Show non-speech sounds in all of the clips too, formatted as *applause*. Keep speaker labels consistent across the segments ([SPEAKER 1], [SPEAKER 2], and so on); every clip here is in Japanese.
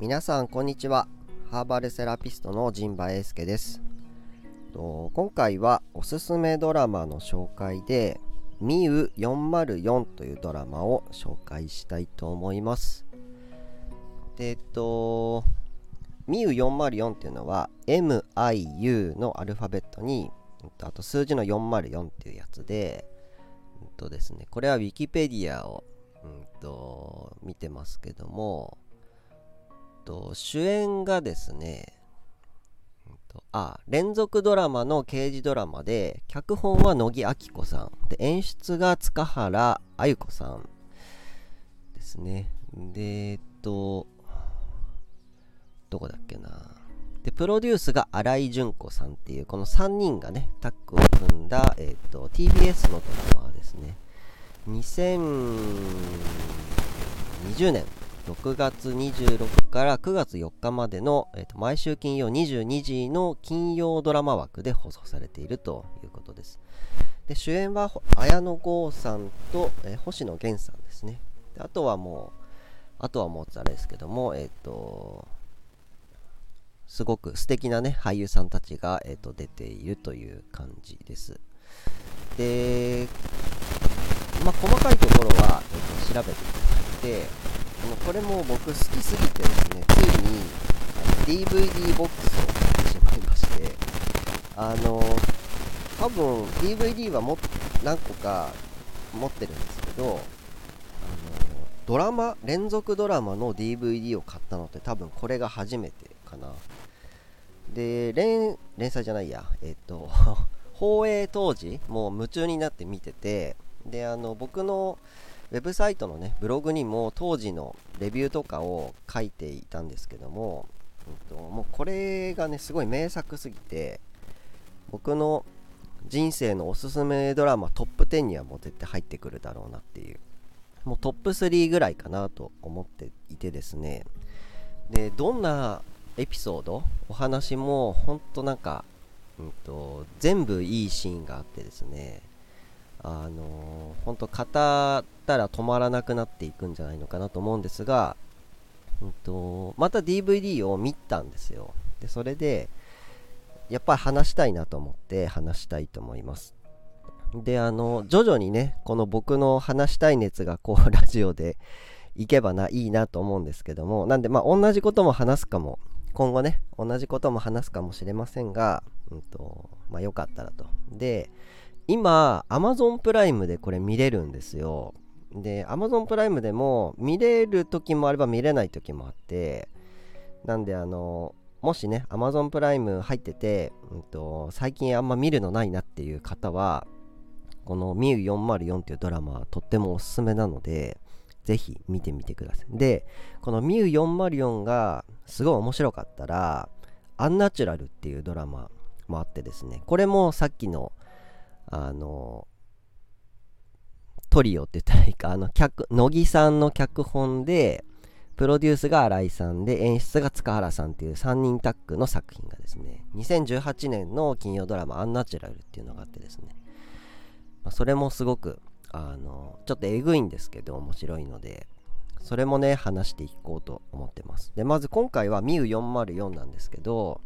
[SPEAKER 1] 皆さんこんにちは。ハーバルセラピストの陣馬英介です。今回はおすすめドラマの紹介で「ミウ404」というドラマを紹介したいと思います。でえっとミウ404っていうのは MIU のアルファベットにあと数字の404っていうやつで、うんとですね、これは Wikipedia を、うんと、見てますけども、と主演がですね、あ連続ドラマの刑事ドラマで脚本は乃木明子さん。で演出が塚原あゆ子さんですね。でえっとどこだっけな。でプロデュースが新井純子さんっていうこの3人がねタッグを組んだ、えっと TBS のドラマですね。2020年6月26から9月4日までの、えー、と毎週金曜22時の金曜ドラマ枠で放送されているということです。で主演は綾野剛さんと、えー、星野源さんですねで。あとはもう、あとはもうあれですけども、えっ、ー、と、すごく素敵なね、俳優さんたちが、えーと、出ているという感じです。で、まあ、細かいところは、えーと調べてくだい。で、もうこれも僕好きすぎてですねついに DVD ボックスを買ってしまいましてあの多分 DVD はも何個か持ってるんですけどあのドラマ連続ドラマの DVD を買ったのって多分これが初めてかな。で連連載じゃないや。えっ、と *laughs* 放映当時もう夢中になって見ててであの僕のウェブサイトのねブログにも当時のレビューとかを書いていたんですけども、うん、ともうこれがねすごい名作すぎて僕の人生のおすすめドラマトップ10にはもう絶対入ってくるだろうなっていうもうトップ3ぐらいかなと思っていてですね。でどんなエピソードお話も本当なんか、うんと全部いいシーンがあってですね。あの本当語ったら止まらなくなっていくんじゃないのかなと思うんですが、うんと、また DVD を見たんですよ。でそれでやっぱり話したいなと思って話したいと思います。であの徐々にねこの僕の話したい熱がこうラジオでいけばないいなと思うんですけどもなんでまあ同じことも話すかも今後ね同じことも話すかもしれませんが、うんとまあ、よかったらと。で今 Amazon プライムでこれ見れるんですよ。で Amazon プライムでも見れる時もあれば見れない時もあってなんであのもしね Amazon プライム入ってて、うんと、最近あんま見るのないなっていう方はこの「ミュ404」っていうドラマはとってもおすすめなのでぜひ見てみてください。でこの「ミュ404」がすごい面白かったら「アンナチュラル」っていうドラマもあってですねこれもさっきのあのトリオって言ったらいいかあの脚乃木さんの脚本でプロデュースが新井さんで演出が塚原さんっていう3人タッグの作品がですね。2018年の金曜ドラマ「アンナチュラル」っていうのがあってですね、まあ、それもすごくあのちょっとえぐいんですけど面白いのでそれもね話していこうと思ってます。でまず今回はミュ404なんですけど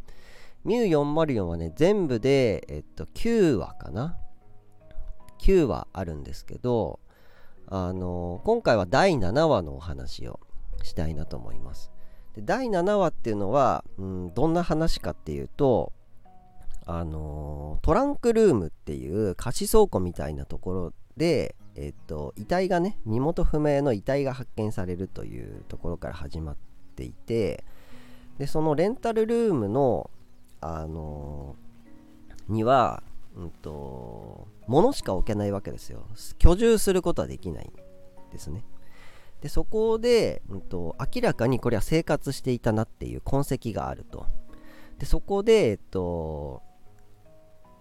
[SPEAKER 1] ミュ404はね全部でえっと9話かな。9話あるんですけど、あの今回は第7話のお話をしたいなと思います。で第7話っていうのは、うん、どんな話かっていうと、あのトランクルームっていう貸し倉庫みたいなところで、えっと、遺体がね身元不明の遺体が発見されるというところから始まっていてでそのレンタルルームの、あのにはうんと、物しか置けないわけですよ。居住することはできないですね。で、そこで、うんと、明らかにこれは生活していたなっていう痕跡があると。で、そこで、えっと、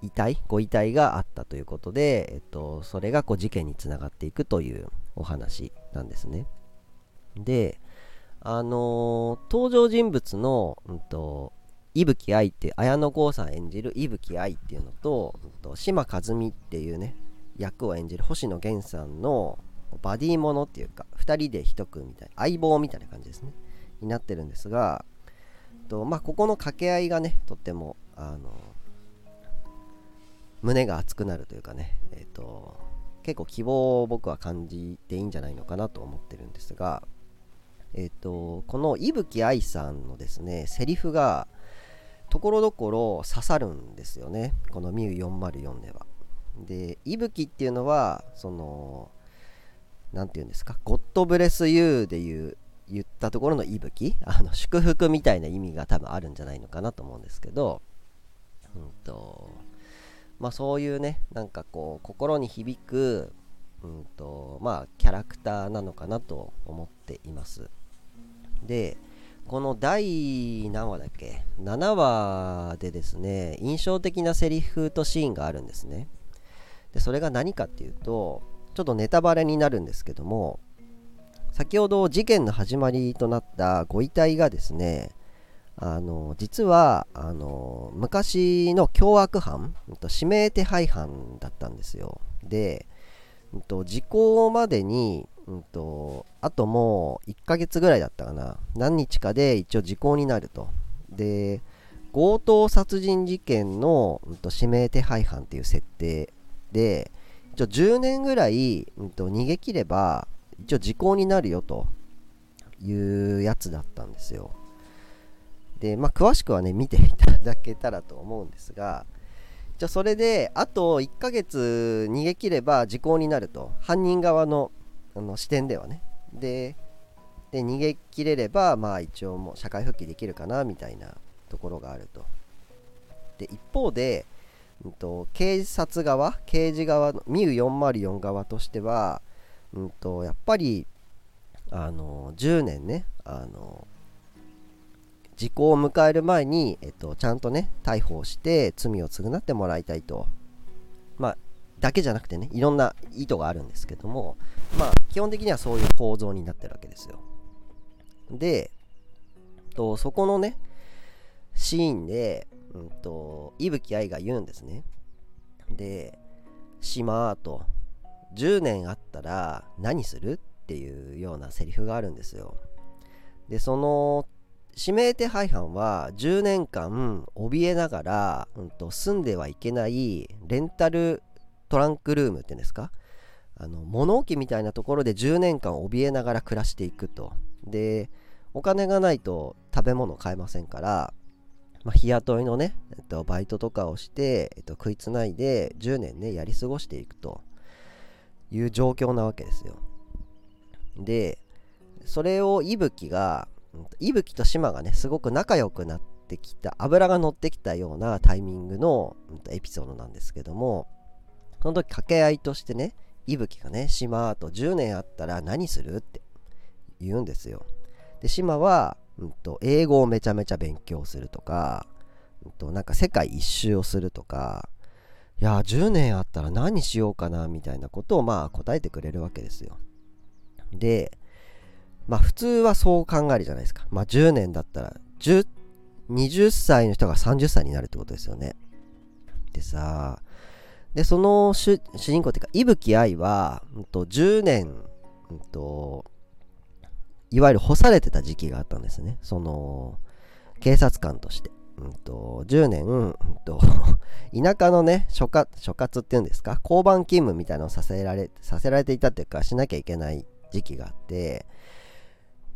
[SPEAKER 1] 遺体、ご遺体があったということで、えっと、それがこう事件につながっていくというお話なんですね。で、あのー、登場人物の、うんと、伊吹愛って綾野剛さん演じる伊吹愛っていうのと島和美っていうね役を演じる星野源さんのバディものっていうか2人で1組みたいな相棒みたいな感じですね。になってるんですが、とまあ、ここの掛け合いがねとってもあの胸が熱くなるというかね、えーと、結構希望を僕は感じていいんじゃないのかなと思ってるんですが、えーと、この伊吹愛さんのですねセリフがところどころ刺さるんですよね。このミュー404では。で伊吹っていうのはその何て言うんですか？ゴッドブレスユーでいう言ったところの息吹？あの祝福みたいな意味が多分あるんじゃないのかなと思うんですけど、うんとまあ、そういうねなんかこう心に響く、うんとまあ、キャラクターなのかなと思っています。でこの第何話だっけ？7話でですね印象的なセリフとシーンがあるんですね。でそれが何かっていうとちょっとネタバレになるんですけども先ほど事件の始まりとなったご遺体がですねあの実はあの昔の凶悪犯指名手配犯だったんですよ。で、時効までに、うんと、あともう1ヶ月ぐらいだったかな何日かで一応時効になるとで強盗殺人事件の、うん、と指名手配犯っていう設定で一応10年ぐらい、うん、と逃げ切れば一応時効になるよというやつだったんですよ。で、まあ、詳しくはね、見ていただけたらと思うんですが、じゃそれで、あと1ヶ月逃げ切れば時効になると。犯人側のあの視点ではね。で、で逃げ切れれば、まあ一応もう社会復帰できるかな、みたいなところがあると。で、一方で、うんと、警察側、刑事側の、ミュ404側としては、うんと、やっぱりあの10年ねあの時効を迎える前に、えっと、ちゃんとね逮捕して罪を償ってもらいたいとまあだけじゃなくてねいろんな意図があるんですけどもまあ基本的にはそういう構造になってるわけですよ。でとそこのねシーンで、うんと、伊吹愛が言うんですね。で島と10年あったら何する？っていうようなセリフがあるんですよ。で、その指名手配犯は10年間怯えながら、うん、と住んではいけないレンタルトランクルームっていうんですか？あの物置みたいなところで10年間怯えながら暮らしていくと。で、お金がないと食べ物買えませんから、まあ、日雇いのね、えっと、バイトとかをして、えっと、食いつないで10年ね、やり過ごしていくと。いう状況なわけですよ。で、それを伊吹が、伊吹と島がね、すごく仲良くなってきた、油が乗ってきたようなタイミングのエピソードなんですけども、その時掛け合いとしてね、伊吹がね、島あと10年あったら何するって言うんですよ。で、島は、うんと、英語をめちゃめちゃ勉強するとか、うんと、なんか世界一周をするとか、いや10年あったら何しようかなみたいなことをまあ答えてくれるわけですよ。でまあ普通はそう考えるじゃないですか。まあ10年だったら20歳の人が30歳になるってことですよね。でさあでその主人公っていうか伊吹愛は、うん、と10年、うんと、いわゆる干されてた時期があったんですね。その警察官として。うんと、10年、うんと、*laughs* 田舎のね、所轄、所轄っていうんですか、交番勤務みたいなのをさせられ、させられていたっていうか、しなきゃいけない時期があって、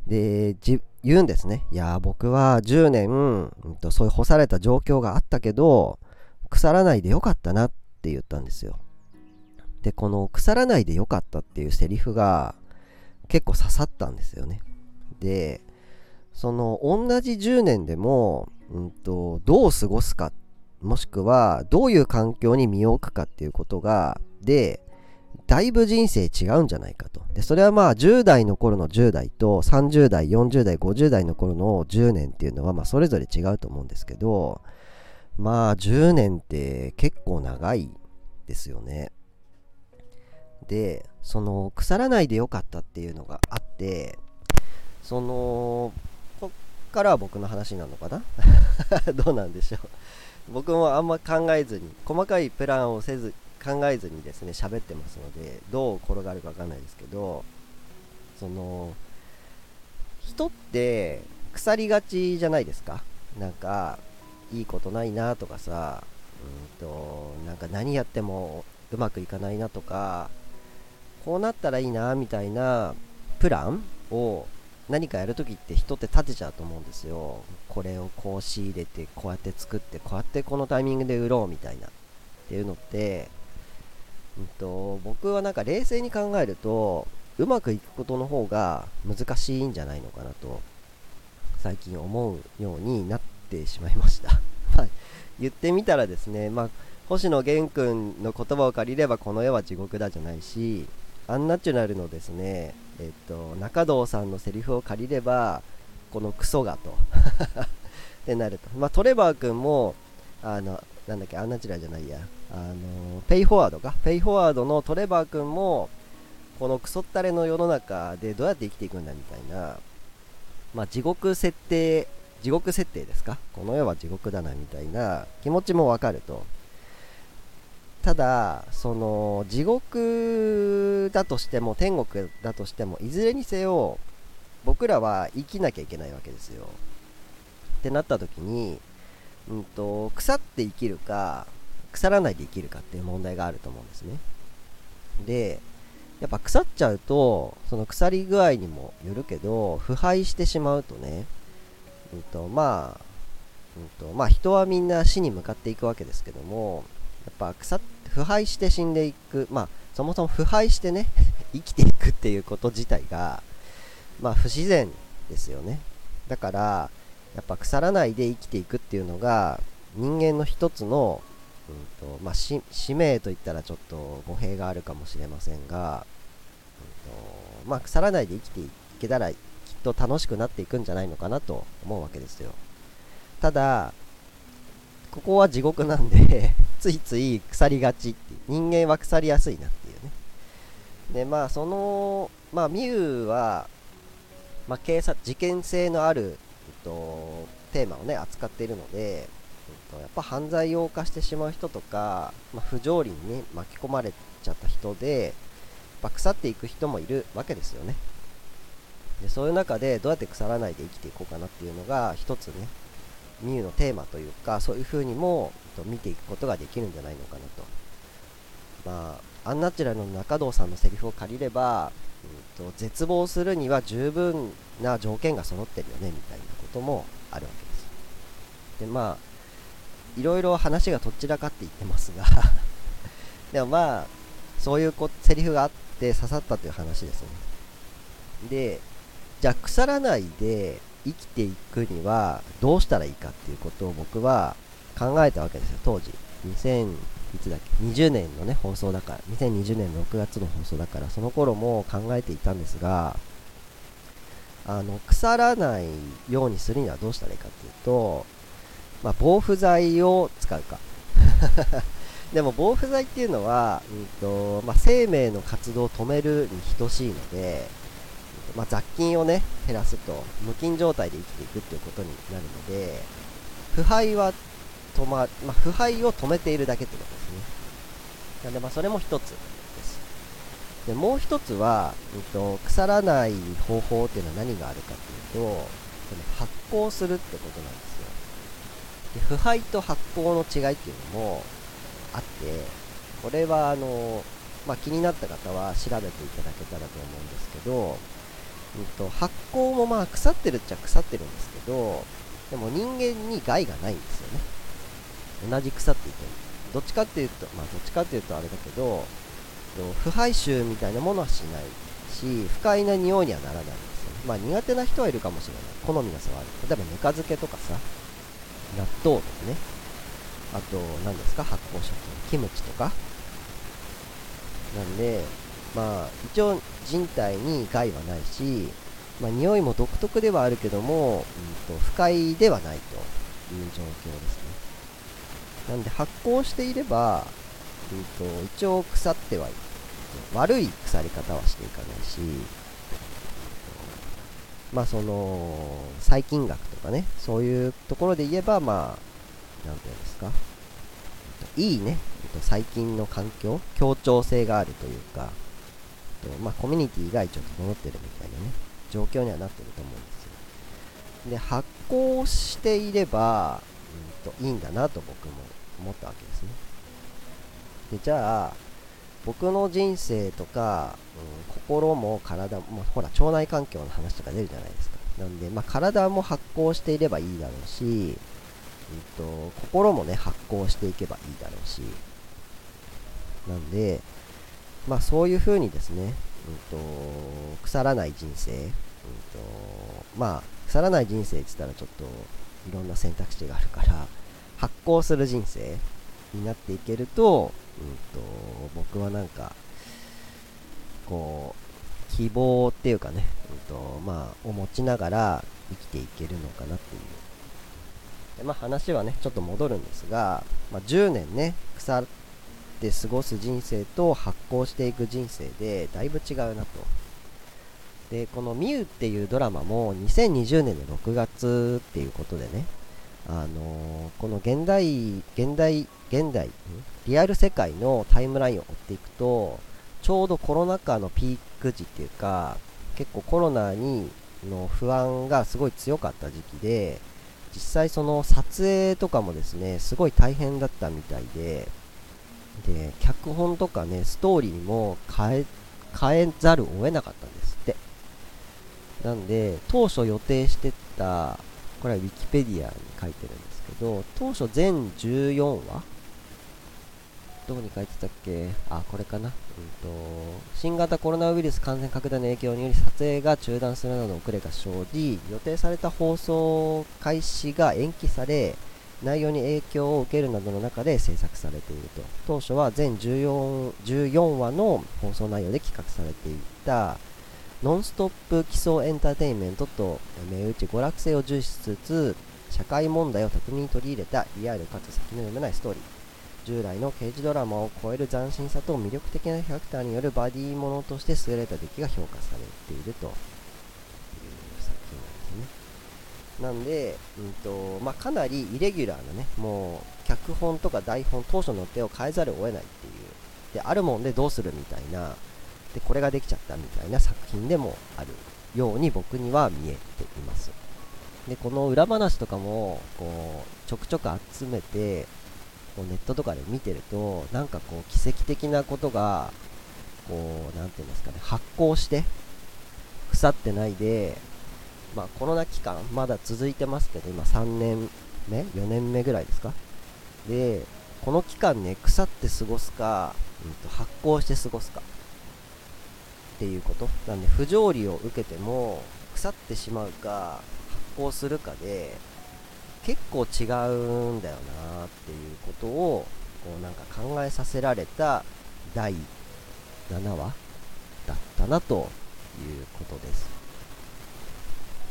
[SPEAKER 1] で、言うんですね。いや、僕は10年、うんと、そういう干された状況があったけど、腐らないでよかったなっって言ったんですよ。で、この腐らないでよかったっていうセリフが結構刺さったんですよね。で、その同じ10年でもうんと、どう過ごすかもしくはどういう環境に身を置くかっていうことがでだいぶ人生違うんじゃないかとでそれはまあ10代の頃の10代と30代40代50代の頃の10年っていうのはまあそれぞれ違うと思うんですけどまあ10年って結構長いですよね。でその腐らないでよかったっていうのがあってそのこっからは僕の話なのかな？*laughs* どうなんでしょう。僕もあんま考えずに細かいプランをせず考えずにですね喋ってますのでどう転がるか分かんないですけどその人って腐りがちじゃないですか？なんかいいことないなとかさうんとなんか何やってもうまくいかないなとかこうなったらいいなみたいなプランを何かやるときって人って立てちゃうと思うんですよ。これをこう仕入れてこうやって作ってこうやってこのタイミングで売ろうみたいな。っていうのって、うんと、僕はなんか冷静に考えるとうまくいくことの方が難しいんじゃないのかなと最近思うようになっててしまいました。*laughs* 言ってみたらですね、まあ、星野源君の言葉を借りればこの世は地獄だじゃないしアンナチュラルのですね、えっと、中堂さんのセリフを借りればこのクソがと *laughs* ってなると、まあ、トレバー君もあのなんだっけアンナチュラルじゃないや。あのペイフォワードか？ペイフォワードのトレバー君もこのクソったれの世の中でどうやって生きていくんだみたいな、まあ、地獄設定地獄設定ですか？この世は地獄だなみたいな気持ちもわかると。ただその地獄だとしても天国だとしてもいずれにせよ僕らは生きなきゃいけないわけですよ。ってなった時に、うんと、腐って生きるか腐らないで生きるかっていう問題があると思うんですね。でやっぱ腐っちゃうとその腐り具合にもよるけど腐敗してしまうとね、とまあうんとまあ、人はみんな死に向かっていくわけですけどもやっぱ腐腐敗して死んでいく、まあ、そもそも腐敗してね *laughs* 生きていくっていうこと自体が、まあ、不自然ですよね。だから、やっぱ腐らないで生きていくっていうのが、人間の一つの、うんとまあ、使命といったらちょっと語弊があるかもしれませんが、うんとまあ、腐らないで生きていけたらきっと楽しくなっていくんじゃないのかなと思うわけですよ。ただ、ここは地獄なんで *laughs* ついつい腐りがちって人間は腐りやすいなっていうね。でまあそのまあミュウは、まあ、警察事件性のある、えっと、テーマをね扱っているので、やっぱ犯罪を犯してしまう人とか、まあ、不条理にね巻き込まれちゃった人で、まあ、腐っていく人もいるわけですよね。でそういう中でどうやって腐らないで生きていこうかなっていうのが一つねミュウのテーマというかそういう風にも見ていくことができるんじゃないのかなと。まあアンナチュラルの中堂さんのセリフを借りれば、うんと、絶望するには十分な条件が揃ってるよねみたいなこともあるわけです。でまあいろいろ話がとっちらかっていってますが *laughs* でもまあそういうこセリフがあって刺さったという話ですね。でじゃあ腐らないで生きていくにはどうしたらいいかっていうことを僕は考えたわけですよ。当時。2000いつだっけ？20年のね放送だから。2020年6月の放送だから。その頃も考えていたんですがあの腐らないようにするにはどうしたらいいかっていうと、まあ、防腐剤を使うか。*laughs* でも防腐剤っていうのは、うんとまあ、生命の活動を止めるに等しいのでまあ、雑菌をね減らすと無菌状態で生きていくっていうことになるので腐敗は止ま、まあ、腐敗を止めているだけってことですね。なのでまあそれも一つです。でもう一つは、えっと、腐らない方法っていうのは何があるかっていうと発酵するってことなんですよ。で腐敗と発酵の違いっていうのもあってこれはあの、まあ、気になった方は調べていただけたらと思うんですけどうんと、発酵もまあ腐ってるっちゃ腐ってるんですけど、でも人間に害がないんですよね。同じ腐っていても。どっちかっていうと、まあどっちかっていうとあれだけど、腐敗臭みたいなものはしないし、不快な匂いにはならないんですよね。まあ苦手な人はいるかもしれない。好みの差はある。例えばぬか漬けとかさ、納豆とかね。あと、何ですか？発酵食品。キムチとか。なんで、まあ、一応人体に害はないし、まあ、匂いも独特ではあるけども、うんと、不快ではないという状況ですね。なんで発酵していれば、うんと、一応腐ってはい。悪い腐り方はしていかないし、まあその、細菌学とかね、そういうところで言えば、まあ、なんていうんですか、いいね、細菌の環境、協調性があるというか、とまあ、コミュニティが一応整ってるみたいなね、状況にはなってると思うんですよ。で発行していれば、うん、といいんだなと僕も思ったわけですね。でじゃあ僕の人生とか、うん、心も体もほら腸内環境の話とか出るじゃないですか。なんで、まあ、体も発行していればいいだろうし、うんと、心もね発行していけばいいだろうし。なんで、まあ、そういう風にですね、うんと、腐らない人生、うんとまあ、腐らない人生って言ったらちょっといろんな選択肢があるから発行する人生になっていけると,、うん、と僕はなんかこう希望っていうかね、うんとまあ、を持ちながら生きていけるのかなっていう。で、まあ、話はねちょっと戻るんですが、まあ、10年ね腐って過ごす人生と発行していく人生でだいぶ違うなと。でこの「ミュウっていうドラマも2020年の6月っていうことでねあのー、この現代現代現代リアル世界のタイムラインを追っていくとちょうどコロナ禍のピーク時っていうか結構コロナにの不安がすごい強かった時期で実際その撮影とかもですねすごい大変だったみたいでで脚本とかねストーリーも変え変えざるを得なかったんですってなんで当初予定してたこれは Wikipedia に書いてるんですけど当初全14話どこに書いてたっけ？あ、これかな。うんと、新型コロナウイルス感染拡大の影響により撮影が中断するなどの遅れが生じ、予定された放送開始が延期され、内容に影響を受けるなどの中で制作されていると。当初は全 14, 14話の放送内容で企画されていた、ノンストップ基礎エンターテインメントと銘打ち娯楽性を重視しつつ、社会問題を巧みに取り入れたリアルかつ先の読めないストーリー。従来の刑事ドラマを超える斬新さと魅力的なキャラクターによるバディものとして優れた出来が評価されているという作品なんで。うんとまあ、かなりイレギュラーなね、もう脚本とか台本、当初の手を変えざるを得ないっていう、であるもんでどうするみたいな、でこれができちゃったみたいな作品でもあるように僕には見えています。でこの裏話とかもこうちょくちょく集めてこうネットとかで見てるとなんかこう奇跡的なことがこう何て言うんですかね発酵して腐ってないでまあコロナ期間まだ続いてますけど今3年目4年目ぐらいですか？でこの期間ね腐って過ごすか、うん、と発酵して過ごすかっていうこと。なんで不条理を受けても腐ってしまうか発酵するかで結構違うんだよなっていうことをこうなんか考えさせられた第7話だったなということです。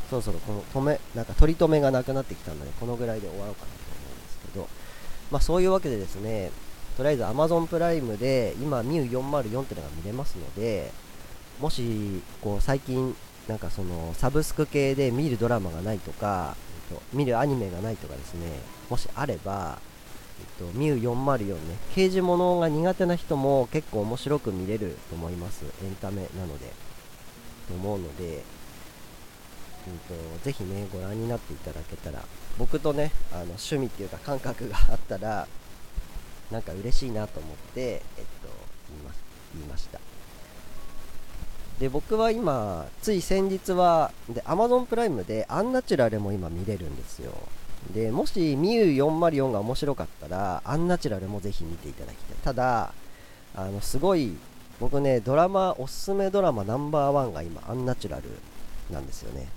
[SPEAKER 1] そろそろこの止めなんか取り留めがなくなってきたのでこのぐらいで終わろうかなと思うんですけどまあそういうわけでですねとりあえず Amazon プライムで今 MIU404 っていうのが見れますのでもしこう最近なんかそのサブスク系で見るドラマがないとかえっと、見るアニメがないとかですね、もしあれば、えっと、ミュー404ね、刑事物が苦手な人も結構面白く見れると思います。エンタメなので。と思うので、うんと、ぜひね、ご覧になっていただけたら、僕とね、あの趣味っていうか感覚があったら、なんか嬉しいなと思って、えっと、言いま言いました。で僕は今つい先日はで Amazon プライムでアンナチュラルも今見れるんですよ。でもしミュー404が面白かったらアンナチュラルもぜひ見ていただきたい。ただあのすごい僕ねドラマおすすめドラマナンバーワンが今アンナチュラルなんですよね。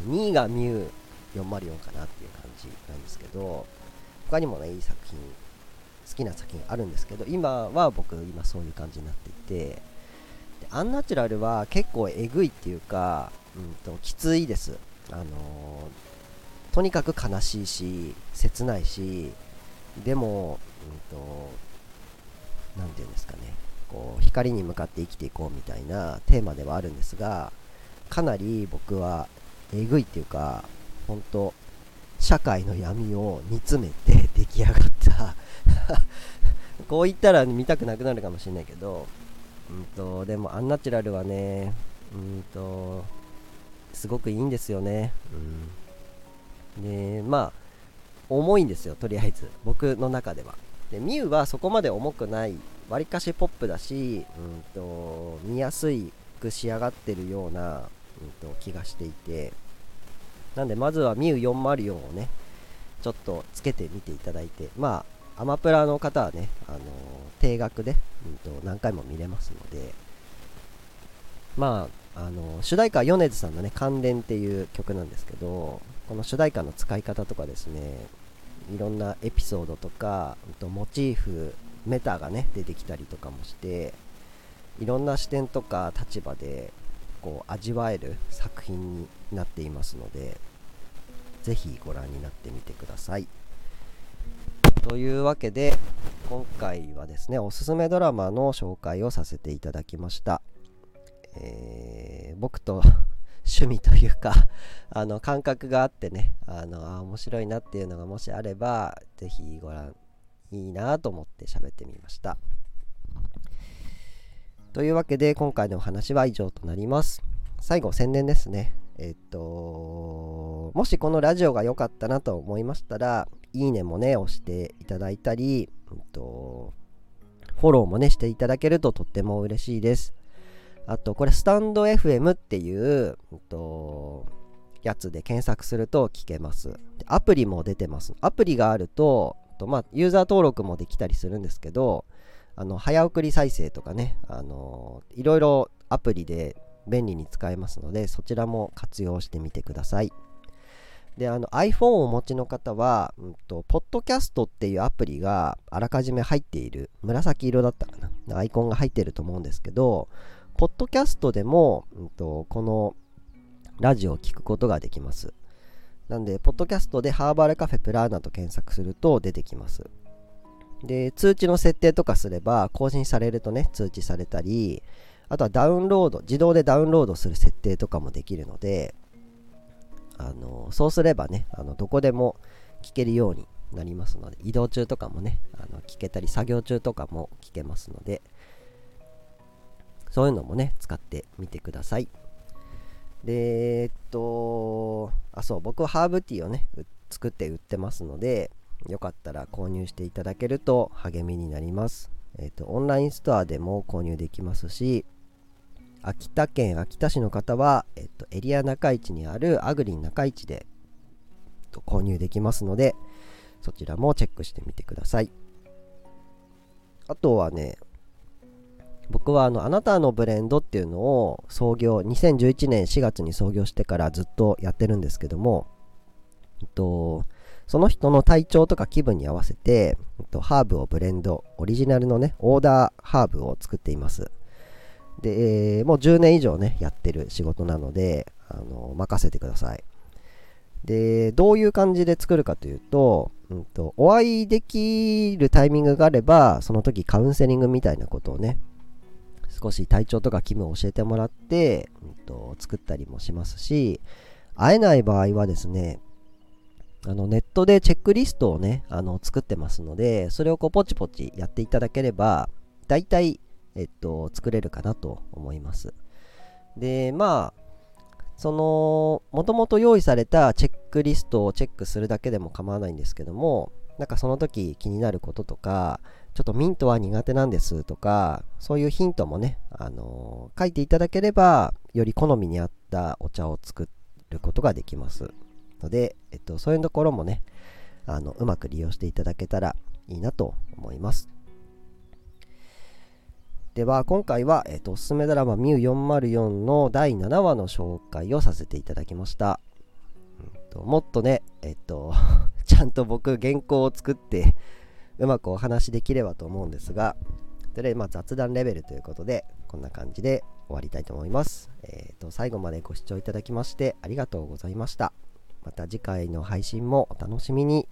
[SPEAKER 1] 2位がミュー404かなっていう感じなんですけど他にもねいい作品好きな作品あるんですけど今は僕今そういう感じになっていてでアンナチュラルは結構えぐいっていうか、うんと、きついです。あのー、とにかく悲しいし、切ないし、でも、うんと、なんていうんですかね、こう、光に向かって生きていこうみたいなテーマではあるんですが、かなり僕はえぐいっていうか、本当社会の闇を煮詰めて *laughs* 出来上がった *laughs* こう言ったら見たくなくなるかもしれないけど、うんと、でもアンナチュラルはね、うんと、すごくいいんですよね。うん、で、まあ、重いんですよ、とりあえず。僕の中では。で、ミュウはそこまで重くない、わりかしポップだし、うんと、見やすく仕上がってるような、うんと、気がしていて、なんで、まずはミュウ404をね、ちょっとつけてみていただいて、まあ、アマプラの方はね、あのー、定額で、うんと、何回も見れますので、まあ、あのー、主題歌は米津さんのね、関連っていう曲なんですけど、この主題歌の使い方とかですね、いろんなエピソードとか、うんと、モチーフ、メタがね、出てきたりとかもして、いろんな視点とか立場でこう味わえる作品になっていますので、ぜひご覧になってみてください。というわけで今回はですねおすすめドラマの紹介をさせていただきました、えー、僕と *laughs* 趣味というか *laughs* あの感覚があってねあのあ面白いなっていうのがもしあればぜひご覧いいなと思って喋ってみましたというわけで今回のお話は以上となります最後宣伝ですねえっと、もしこのラジオが良かったなと思いましたら、いいねもね、押していただいたり、えっと、フォローもね、していただけるととっても嬉しいです。あと、これ、スタンド FM っていう、えっと、やつで検索すると聞けます。アプリも出てます。アプリがあると、とまあ、ユーザー登録もできたりするんですけど、あの早送り再生とかね、あのいろいろアプリで便利に使えますので、そちらも活用してみてください。で、あの iPhone をお持ちの方は、うんと、ポッドキャストっていうアプリがあらかじめ入っている、紫色だったかな、アイコンが入ってると思うんですけど、ポッドキャストでも、うんと、このラジオを聞くことができます。なんで、ポッドキャストでハーバルカフェプラーナと検索すると出てきます。で、通知の設定とかすれば、更新されるとね、通知されたり、あとはダウンロード、自動でダウンロードする設定とかもできるので、あのそうすればね、あのどこでも聞けるようになりますので、移動中とかもね、あの聞けたり、作業中とかも聞けますので、そういうのもね、使ってみてください。で、えっと、あ、そう、僕はハーブティーをね、作って売ってますので、よかったら購入していただけると励みになります。えっと、オンラインストアでも購入できますし、秋田県秋田市の方は、えっと、エリア中市にあるアグリン中市で、と、購入できますので、そちらもチェックしてみてください。あとはね、僕はあの、あなたのブレンドっていうのを創業、2011年4月に創業してからずっとやってるんですけども、えっと、その人の体調とか気分に合わせて、えっと、ハーブをブレンド、オリジナルのね、オーダーハーブを作っています。で、えー、もう10年以上ね、やってる仕事なので、あの、任せてください。で、どういう感じで作るかというと、うんと、お会いできるタイミングがあれば、その時カウンセリングみたいなことをね、少し体調とか気分を教えてもらって、うんと、作ったりもしますし、会えない場合はですね、あのネットでチェックリストをね、あの作ってますので、それをこうポチポチやっていただければ、大体えっと、作れるかなと思います。で、まあ、その、もともと用意されたチェックリストをチェックするだけでも構わないんですけども、なんかその時気になることとか、ちょっとミントは苦手なんですとか、そういうヒントもね、あのー、書いていただければ、より好みに合ったお茶を作ることができます。ので、えっと、そういうところもね、あの、うまく利用していただけたらいいなと思います。では今回は、えーと、おすすめドラマミュ404の第7話の紹介をさせていただきました、うんと、もっとねえっ、と *laughs* ちゃんと僕原稿を作ってうまくお話できればと思うんですがとりあえずまあ雑談レベルということでこんな感じで終わりたいと思います、えーと最後までご視聴いただきましてありがとうございました。また次回の配信もお楽しみに。